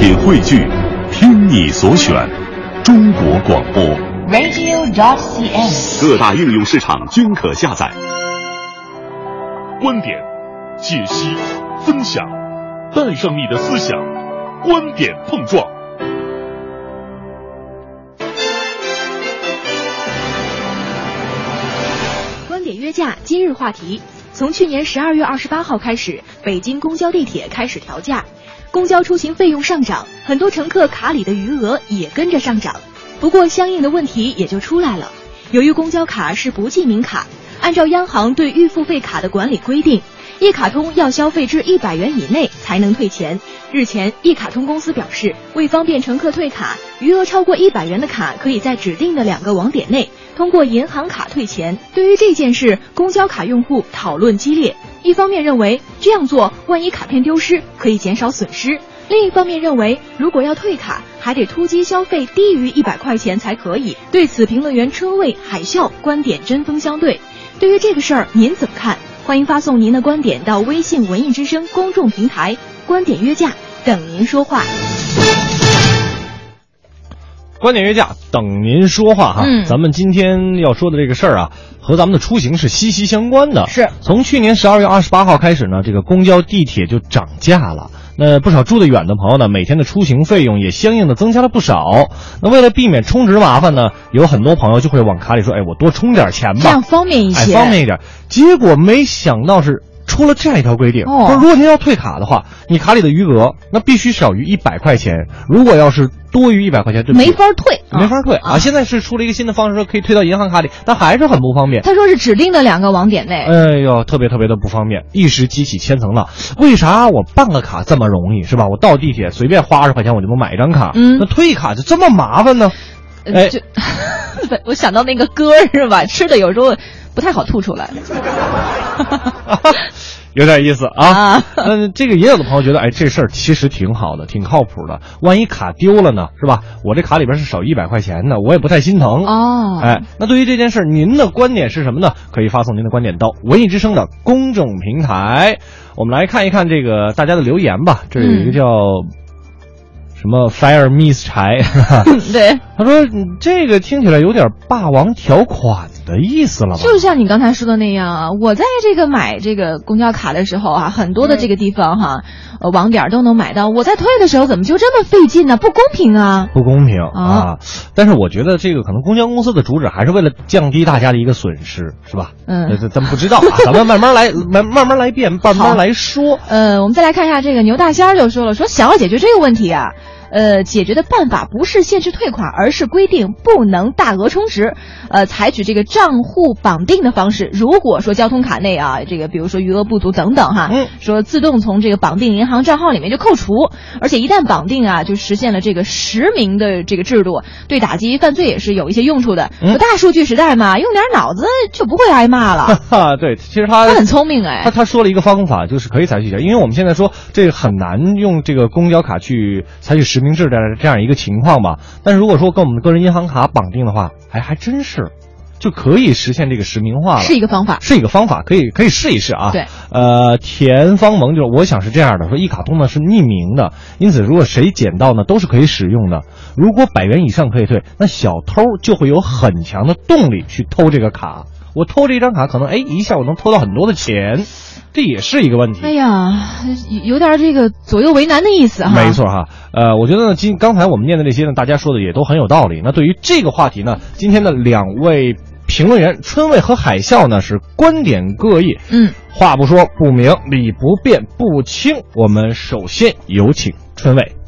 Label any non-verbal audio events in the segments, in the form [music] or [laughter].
品汇聚，听你所选，中国广播。radio.dot.cn，。各大应用市场均可下载。观点、解析、分享，带上你的思想，观点碰撞。观点约架今日话题：从去年十二月二十八号开始，北京公交、地铁开始调价，公交出行费用上涨，很多乘客卡里的余额也跟着上涨。不过，相应的问题也就出来了。由于公交卡是不记名卡，按照央行对预付费卡的管理规定，一卡通要消费至一百元以内才能退钱。日前，一卡通公司表示，为方便乘客退卡，余额超过一百元的卡可以在指定的两个网点内通过银行卡退钱。对于这件事，公交卡用户讨论激烈。一方面认为这样做，万一卡片丢失，可以减少损失；另一方面认为，如果要退卡，还得突击消费低于一百块钱才可以。对此，评论员车位、海啸观点针锋相对。对于这个事儿，您怎么看？欢迎发送您的观点到微信“文艺之声”公众平台，观点约架，等您说话。观点约架，等您说话哈。嗯咱们今天要说的这个事儿啊，和咱们的出行是息息相关的。是从去年十二月二十八号开始呢，这个公交、地铁就涨价了。那不少住得远的朋友呢，每天的出行费用也相应的增加了不少。那为了避免充值麻烦呢，有很多朋友就会往卡里说：“哎，我多充点钱吧，这样方便一哎，些。方便一点。”结果没想到是出了这样一条规定，哦说如果您要退卡的话，你卡里的余额那必须少于一百块钱，如果要是多于一百块钱，对没法退，没法退啊！现在是出了一个新的方式，说可以退到银行卡里，但还是很不方便。他说是指定的两个网点内。哎呦，特别特别的不方便，一时激起千层浪。为啥我办个卡这么容易，是吧？我到地铁随便花二十块钱我就能买一张卡，嗯那退卡就这么麻烦呢？哎 [laughs] 我想到那个歌是吧？吃的有时候不太好吐出来。[laughs] 有点意思啊啊。嗯，这个也有的朋友觉得，哎，这事儿其实挺好的，挺靠谱的。万一卡丢了呢，是吧？我这卡里边是少一百块钱的，我也不太心疼。哦哎，那对于这件事，您的观点是什么呢？可以发送您的观点到文艺之声的公众平台。我们来看一看这个大家的留言吧。这有一个叫什么 Fire Miss 柴，[laughs] 对，他说嗯这个听起来有点霸王条款的意思了吧？就像你刚才说的那样啊，我在这个买这个公交卡的时候啊，很多的这个地方哈、呃，网点都能买到。我在退的时候怎么就这么费劲呢？不公平啊！不公平啊啊！但是我觉得这个可能公交公司的主旨还是为了降低大家的一个损失，是吧？嗯咱咱不知道啊，[laughs] 咱们慢慢来，慢慢慢来变，慢慢来说。呃，我们再来看一下这个牛大仙儿就说了，说想要解决这个问题啊，呃，解决的办法不是限制退款，而是规定不能大额充值，呃，采取这个账户绑定的方式。如果说交通卡内啊，这个比如说余额不足等等哈，嗯说自动从这个绑定银行账号里面就扣除，而且一旦绑定啊，就实现了这个实名的这个制度，对打击犯罪也是有一些用处的。嗯大数据时代嘛，用点脑子就不会挨骂了。哈，[laughs] 对，其实他他很聪明哎他他说了一个方法，就是可以采取一下，因为我们现在说这个很难用这个公交卡去采取实名制的这样一个情况吧。但是如果说跟我们的个人银行卡绑定的话，还还真是就可以实现这个实名化了。是一个方法。是一个方法，可以可以试一试啊。对，呃，田方萌就是我想是这样的，说一卡通呢是匿名的，因此如果谁捡到呢都是可以使用的。如果百元以上可以退，那小偷就会有很强的动力去偷这个卡。我偷这张卡，可能哎一下我能偷到很多的钱，这也是一个问题。哎呀，有点这个左右为难的意思哈。没错哈，呃，我觉得呢，今刚才我们念的这些呢，大家说的也都很有道理。那对于这个话题呢，今天的两位评论员春卫和海啸呢是观点各异，嗯，话不说不明，理不辩不清。我们首先有请春卫。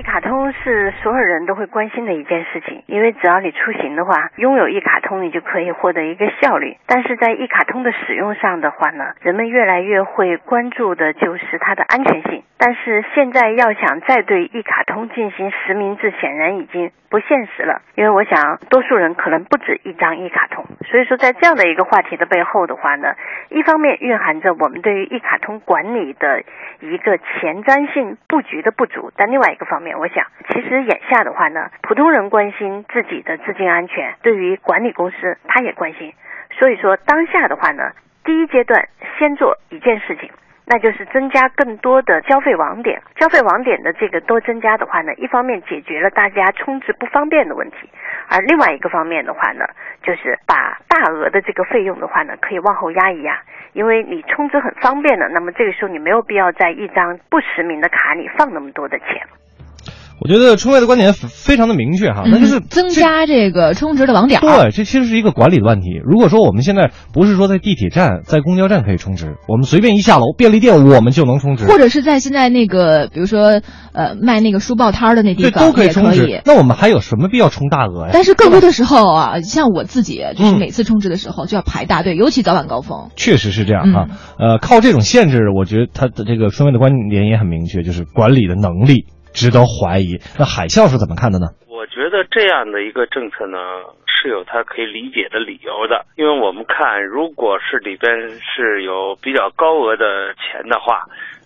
一卡通是所有人都会关心的一件事情，因为只要你出行的话，拥有一卡通，你就可以获得一个效率。但是在一卡通的使用上的话呢，人们越来越会关注的就是它的安全性。但是现在要想再对一卡通进行实名制，显然已经不现实了，因为我想多数人可能不止一张一卡通。所以说，在这样的一个话题的背后的话呢，一方面蕴含着我们对于一卡通管理的一个前瞻性布局的不足，但另外一个方面，我想，其实眼下的话呢，普通人关心自己的资金安全，对于管理公司他也关心。所以说，当下的话呢，第一阶段先做一件事情，那就是增加更多的交费网点。交费网点的这个多增加的话呢，一方面解决了大家充值不方便的问题，而另外一个方面的话呢，就是把大额的这个费用的话呢，可以往后压一压，因为你充值很方便的，那么这个时候你没有必要在一张不实名的卡里放那么多的钱。我觉得春卫的观点非常的明确哈，那就是嗯增加这个充值的网点。对，这其实是一个管理的问题。如果说我们现在不是说在地铁站、在公交站可以充值，我们随便一下楼，便利店我们就能充值，或者是在现在那个，比如说，呃，卖那个书报摊儿的那地对方都可以。那我们还有什么必要充大额呀？但是更多的时候啊，像我自己，就是嗯每次充值的时候就要排大队，尤其早晚高峰。确实是这样啊，呃，靠这种限制，我觉得他的这个春卫的观点也很明确，就是管理的能力值得怀疑。那海啸是怎么看的呢？我觉得这样的一个政策呢，是有它可以理解的理由的。因为我们看，如果是里边是有比较高额的钱的话，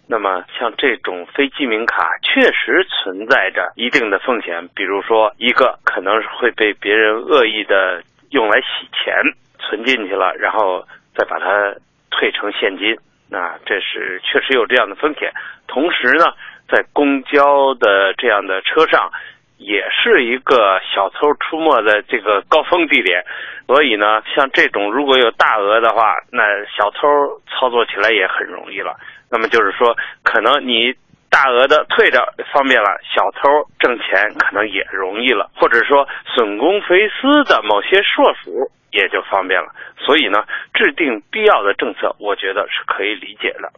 那么像这种非记名卡确实存在着一定的风险，比如说一个可能会被别人恶意的用来洗钱，存进去了，然后再把它退成现金，那这是确实有这样的风险。同时呢，在公交的这样的车上，也是一个小偷出没的这个高峰地点，所以呢，像这种如果有大额的话，那小偷操作起来也很容易了。那么就是说，可能你大额的退着方便了，小偷挣钱可能也容易了，或者说损公肥私的某些硕鼠也就方便了。所以呢，制定必要的政策，我觉得是可以理解的。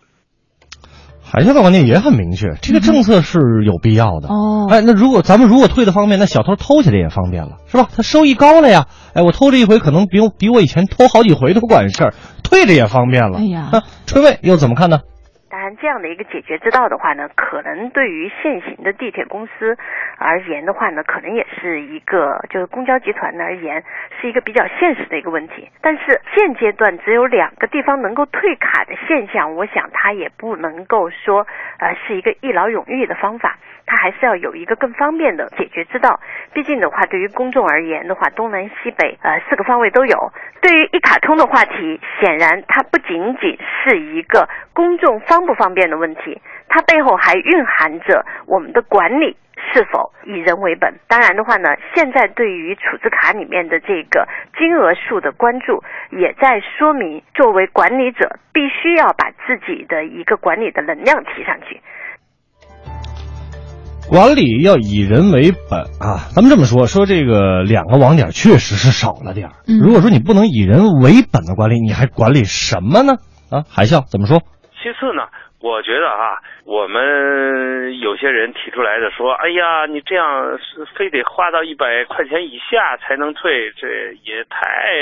海啸的观点也很明确，这个政策是有必要的。哦哎，那如果咱们如果退的方便，那小偷偷起来也方便了，是吧？他收益高了呀。哎，我偷这一回可能比我比我以前偷好几回都管事儿，退着也方便了。哎呀啊，春卫又怎么看呢？当然，这样的一个解决之道的话呢，可能对于现行的地铁公司而言的话呢，可能也是一个就是公交集团而言是一个比较现实的一个问题。但是现阶段只有两个地方能够退卡的现象，我想它也不能够说呃是一个一劳永逸的方法，它还是要有一个更方便的解决之道。毕竟的话，对于公众而言的话，东南西北呃四个方位都有。对于一卡通的话题，显然它不仅仅是一个公众方不方便的问题，它背后还蕴含着我们的管理是否以人为本。当然的话呢，现在对于储值卡里面的这个金额数的关注，也在说明作为管理者必须要把自己的一个管理的能量提上去。管理要以人为本啊！咱们这么说，说这个两个网点确实是少了点儿。嗯如果说你不能以人为本的管理，你还管理什么呢？啊，海啸怎么说？其次呢，我觉得啊，我们有些人提出来的说，哎呀，你这样是非得花到一百块钱以下才能退，这也太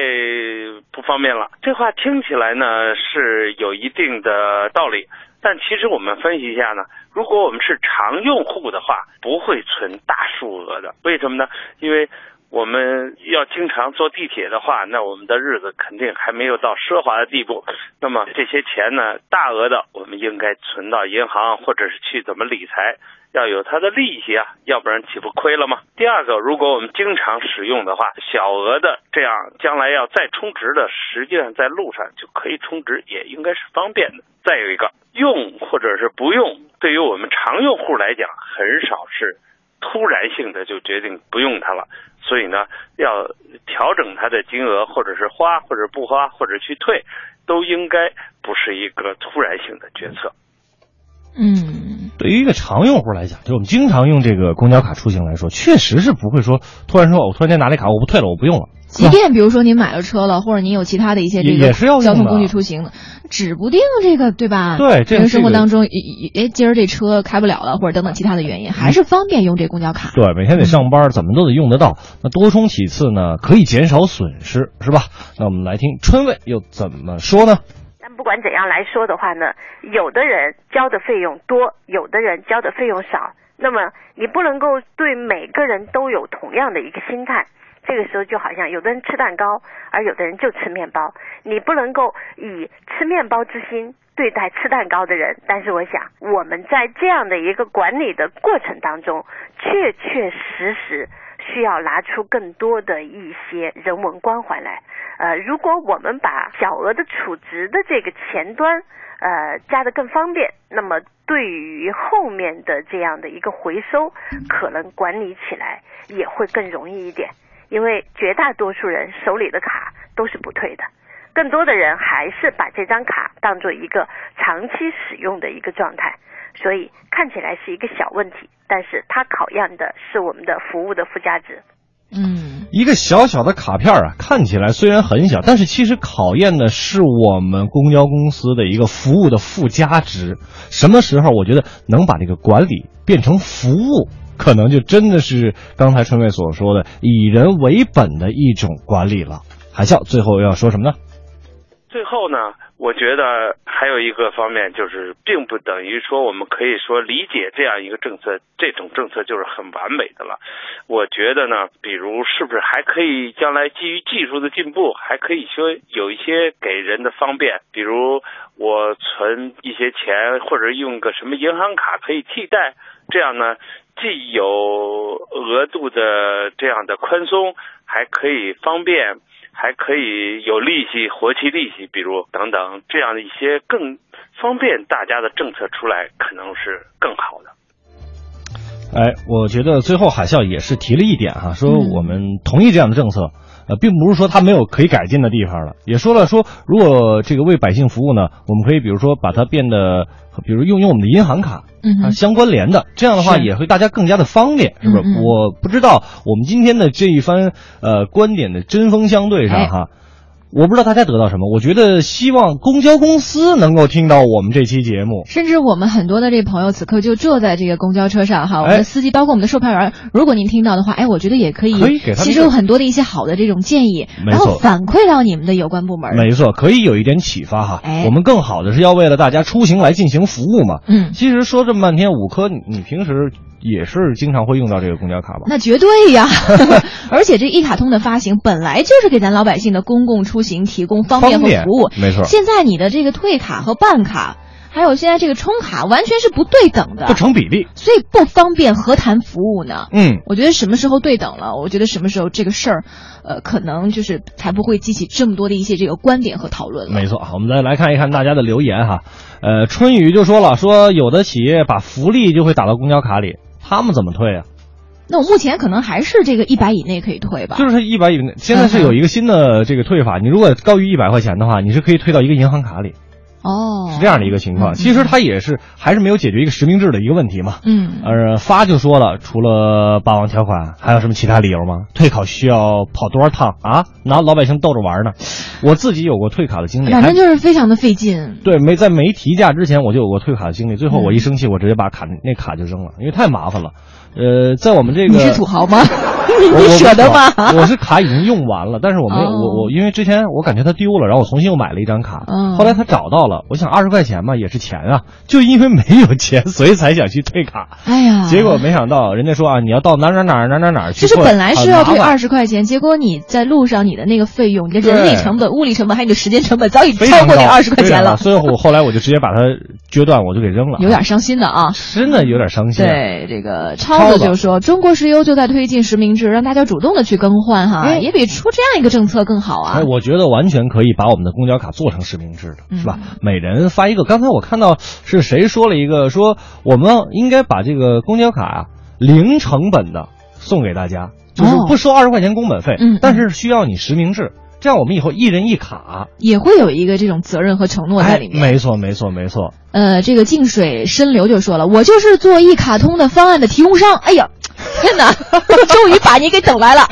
不方便了。这话听起来呢是有一定的道理，但其实我们分析一下呢，如果我们是常用户的话，不会存大数额的。为什么呢？因为我们要经常坐地铁的话，那我们的日子肯定还没有到奢华的地步。那么这些钱呢，大额的我们应该存到银行，或者是去怎么理财，要有它的利息啊，要不然岂不亏了吗？第二个，如果我们经常使用的话，小额的这样将来要再充值的，实际上在路上就可以充值，也应该是方便的。再有一个，用或者是不用，对于我们常用户来讲，很少是突然性的就决定不用它了。所以呢，要调整它的金额，或者是花，或者不花，或者去退，都应该不是一个突然性的决策。嗯，对于一个常用户来讲，就是我们经常用这个公交卡出行来说，确实是不会说突然说我突然间拿了卡我不退了我不用了，即便比如说您买了车了，或者您有其他的一些这个也也是要用交通工具出行的，指不定这个对吧？对这个生活这个当中，哎，今儿这车开不了了，或者等等其他的原因，还是方便用这公交卡。对，每天得上班，怎么都得用得到。那多充几次呢，可以减少损失，是吧？那我们来听春卫又怎么说呢？但不管怎样来说的话呢，有的人交的费用多，有的人交的费用少。那么你不能够对每个人都有同样的一个心态。这个时候就好像有的人吃蛋糕，而有的人就吃面包。你不能够以吃面包之心对待吃蛋糕的人。但是我想，我们在这样的一个管理的过程当中，确确实实需要拿出更多的一些人文关怀来。呃，如果我们把小额的储值的这个前端，呃，加的更方便，那么对于后面的这样的一个回收，可能管理起来也会更容易一点。因为绝大多数人手里的卡都是不退的，更多的人还是把这张卡当做一个长期使用的一个状态，所以看起来是一个小问题，但是它考验的是我们的服务的附加值。嗯，一个小小的卡片啊，看起来虽然很小，但是其实考验的是我们公交公司的一个服务的附加值。什么时候我觉得能把这个管理变成服务，可能就真的是刚才春妹所说的以人为本的一种管理了。海啸最后要说什么呢？最后呢，我觉得还有一个方面就是，并不等于说我们可以说理解这样一个政策，这种政策就是很完美的了。我觉得呢，比如是不是还可以将来基于技术的进步，还可以说有一些给人的方便，比如我存一些钱或者用个什么银行卡可以替代，这样呢，既有额度的这样的宽松，还可以方便。还可以有利息、活期利息，比如等等这样的一些更方便大家的政策出来，可能是更好的。哎，我觉得最后海啸也是提了一点哈、说嗯我们同意这样的政策，呃，并不是说它没有可以改进的地方了，也说了说如果这个为百姓服务呢，我们可以比如说把它变得，比如用用我们的银行卡，嗯啊相关联的，这样的话也会大家更加的方便，是不是？嗯嗯我不知道我们今天的这一番呃观点的针锋相对上哎哈。我不知道大家得到什么，我觉得希望公交公司能够听到我们这期节目，甚至我们很多的这朋友此刻就坐在这个公交车上哈，我们哎的司机包括我们的售票员，如果您听到的话，哎，我觉得也可以可以给他们吸收很多的一些好的这种建议，然后反馈到你们的有关部门。没错，可以有一点启发哈。哎我们更好的是要为了大家出行来进行服务嘛。嗯，其实说这么半天，五科你你平时也是经常会用到这个公交卡吧？那绝对呀，[laughs] 而且这一卡通的发行本来就是给咱老百姓的公共出行提供方便和服务。没错现在你的这个退卡和办卡，还有现在这个充卡，完全是不对等的，不成比例。所以不方便，何谈服务呢？嗯，我觉得什么时候对等了，我觉得什么时候这个事儿，呃，可能就是才不会激起这么多的一些这个观点和讨论了。没错。我们再来看一看大家的留言哈。呃，春雨就说了，说有的企业把福利就会打到公交卡里，他们怎么退啊？那我目前可能还是这个一百以内可以退吧？就是一百以内，现在是有一个新的这个退法，你如果高于一百块钱的话，你是可以退到一个银行卡里，哦，是这样的一个情况。嗯其实他也是还是没有解决一个实名制的一个问题嘛。嗯，呃，发就说了，除了霸王条款，还有什么其他理由吗？退考需要跑多少趟啊？拿老百姓逗着玩呢？我自己有过退卡的经历，反正就是非常的费劲。对，没在没提价之前我就有过退卡的经历，最后我一生气，我直接把卡那卡就扔了，因为太麻烦了。呃，在我们这个你是土豪吗？[laughs] 我你舍得吗？我我是卡已经用完了，但是我没有、哦我我因为之前我感觉它丢了，然后我重新又买了一张卡，嗯后来他找到了，我想二十块钱嘛也是钱啊，就因为没有钱，所以才想去退卡。哎呀，结果没想到，人家说啊，你要到哪儿哪儿哪儿哪儿哪儿哪去退，就是本来是要退二十块钱，结果你在路上你的那个费用、你的人力成本、物力成本还有你的时间成本早已超过那二十块钱了所以我后来我就直接把它撅断，我就给扔了，有点伤心的啊。真的有点伤心、啊。对，这个超子就说，中国石油就在推进实名制，让大家主动的去更换哈，哎也比出这样一个政策更好啊哎，。我觉得完全可以把我们的公交卡做成实名制的，嗯是吧？每人发一个。刚才我看到是谁说了一个，说我们应该把这个公交卡啊零成本的送给大家，就是哦不收二十块钱工本费，但是需要你实名制，这样我们以后一人一卡。也会有一个这种责任和承诺在里面。哎没错，没错，没错。呃，这个静水深流就说了，我就是做一卡通的方案的提供商。哎呀，天哪，[laughs] 终于把你给等来了。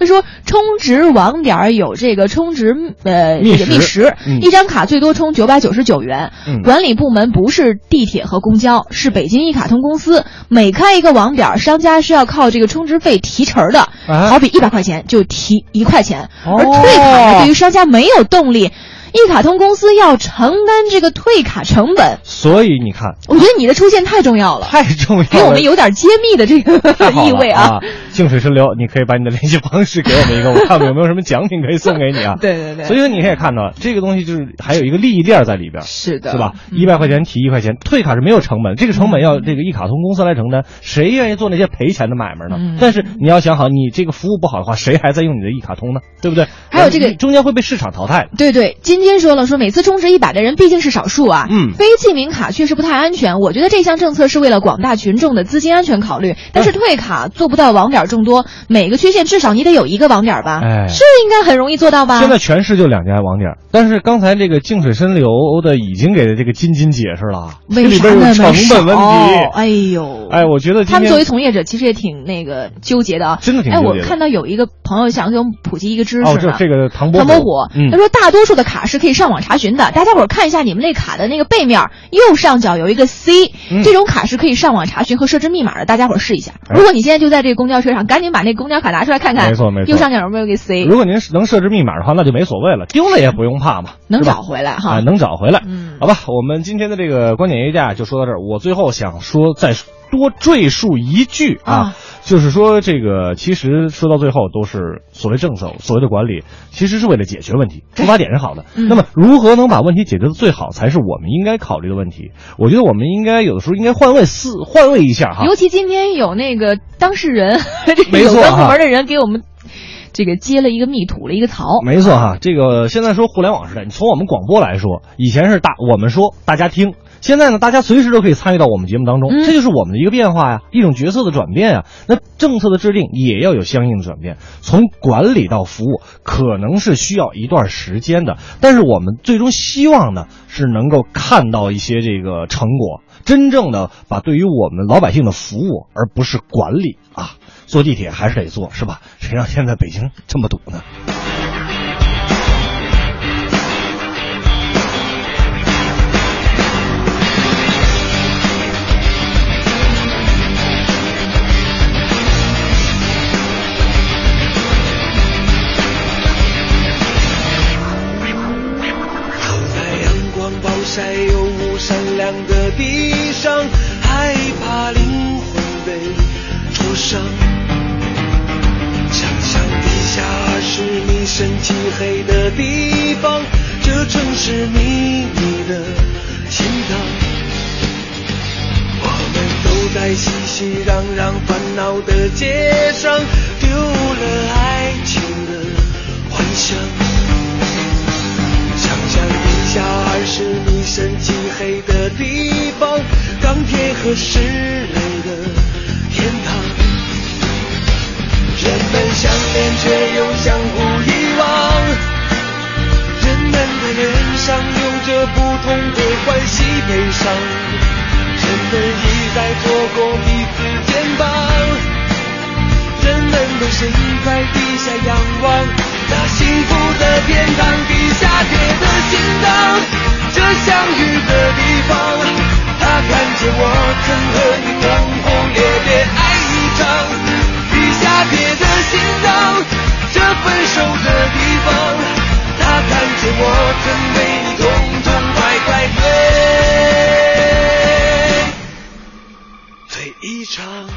他说，充值网点有这个充值呃觅食这个觅食，嗯一张卡最多充九百九十九元。嗯管理部门不是地铁和公交，是北京一卡通公司。每开一个网点，商家是要靠这个充值费提成的。啊好比一百块钱就提一块钱，哦而退卡呢，对于商家没有动力。一卡通公司要承担这个退卡成本，所以你看，我觉得你的出现太重要了，太重要了，给我们有点揭秘的这个意味啊！静水深流，你可以把你的联系方式给我们一个，[laughs] 我看看有没有什么奖品可以送给你啊。[laughs] 对对对，所以说你可以看到这个东西就是还有一个利益链在里边，是的，是吧？一百块钱提一块钱，退卡是没有成本，这个成本要这个一卡通公司来承担，谁愿意做那些赔钱的买卖呢？嗯但是你要想好，你这个服务不好的话，谁还在用你的一卡通呢？对不对？还有这个中间会被市场淘汰。对对，金金说了，说每次充值一百的人毕竟是少数啊，嗯非记名卡确实不太安全。我觉得这项政策是为了广大群众的资金安全考虑，但是退卡做不到网点众多，每个区县至少你得有一个网点吧？哎这应该很容易做到吧？现在全市就两家网点，但是刚才这个静水深流的已经给这个金金解释了，这为里边有成本问题。哎呦，哎，我觉得他们作为从业者，其实也挺那个纠结的啊。哎，真的挺纠结的我看到有一个朋友想给我们普及一个知识呢。哦，这这个唐伯唐伯虎，嗯他说大多数的卡是可以上网查询的，大家伙儿看一下你们那卡的那个背面右上角有一个 C，、嗯这种卡是可以上网查询和设置密码的，大家伙儿试一下。哎如果你现在就在这个公交车上，赶紧把那公交卡拿出来看看，没错没错右上角有没有个 C，如果您能设置密码的话，那就没所谓了，丢了也不用怕嘛，能找回来哈。啊，能找回来。嗯好吧，我们今天的这个观点约架就说到这儿。我最后想说，再多赘述一句啊，啊就是说这个其实说到最后都是所谓政策、所谓的管理，其实是为了解决问题，出发点是好的。嗯那么如何能把问题解决的最好，才是我们应该考虑的问题。我觉得我们应该有的时候应该换位思换位一下哈。尤其今天有那个当事人，[laughs] 这有没错哈关部门的人给我们这个揭了一个密，吐了一个槽。没错哈，这个现在说互联网时代，你从我们广播来说，以前是大我们说大家听，现在呢大家随时都可以参与到我们节目当中，嗯这就是我们的一个变化呀，一种角色的转变呀。那政策的制定也要有相应的转变，从管理到服务，可能是需要一段时间的，但是我们最终希望呢是能够看到一些这个成果，真正的把对于我们老百姓的服务，而不是管理啊。坐地铁还是得坐，是吧？谁让现在北京这么堵呢？秘密的心脏。我们都在熙熙攘攘烦恼的街上，丢了爱情的幻想。想象一下二十米深漆黑的地方，钢铁和石垒的天堂。人们相恋却又相互，脸上有着不同的欢喜悲伤，人们一再错过彼此肩膀。人们都身在地下仰望那幸福的天堂，地下铁的心脏，这相遇的地方。他看见我曾和你一场。